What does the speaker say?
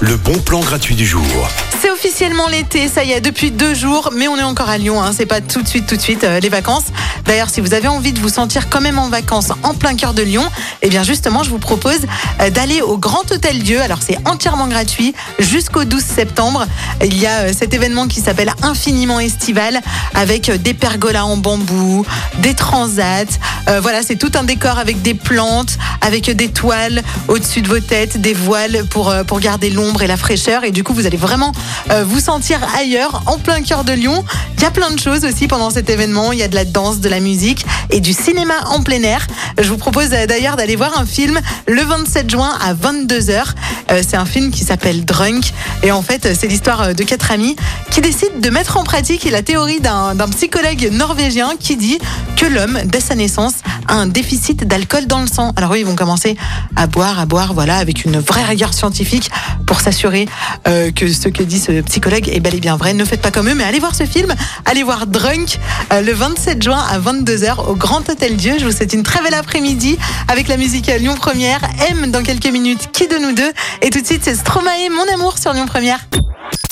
Le bon plan gratuit du jour. C'est officiellement l'été, ça y est, depuis deux jours, mais on est encore à Lyon, hein, c'est pas tout de suite, tout de suite euh, les vacances. D'ailleurs, si vous avez envie de vous sentir quand même en vacances en plein cœur de Lyon, eh bien justement, je vous propose euh, d'aller au Grand Hôtel Dieu. Alors c'est entièrement gratuit jusqu'au 12 septembre. Il y a euh, cet événement qui s'appelle Infiniment Estival avec des pergolas en bambou, des transats. Voilà, c'est tout un décor avec des plantes, avec des toiles au-dessus de vos têtes, des voiles pour, euh, pour garder l'ombre et la fraîcheur. Et du coup, vous allez vraiment euh, vous sentir ailleurs, en plein cœur de Lyon. Il y a plein de choses aussi pendant cet événement. Il y a de la danse, de la musique et du cinéma en plein air. Je vous propose euh, d'ailleurs d'aller voir un film le 27 juin à 22h. Euh, c'est un film qui s'appelle Drunk. Et en fait, c'est l'histoire de quatre amis qui décident de mettre en pratique la théorie d'un psychologue norvégien qui dit que l'homme, dès sa naissance, a un déficit d'alcool dans le sang. Alors oui, ils vont commencer à boire, à boire, voilà, avec une vraie rigueur scientifique pour s'assurer euh, que ce que dit ce psychologue est bel et bien vrai. Ne faites pas comme eux, mais allez voir ce film. Allez voir Drunk euh, le 27 juin à 22h au Grand Hôtel Dieu. Je vous souhaite une très belle après-midi avec la musique Lyon Première. M dans quelques minutes, qui de nous deux? Et tout de suite, c'est Stromae, mon amour sur Lyon Première.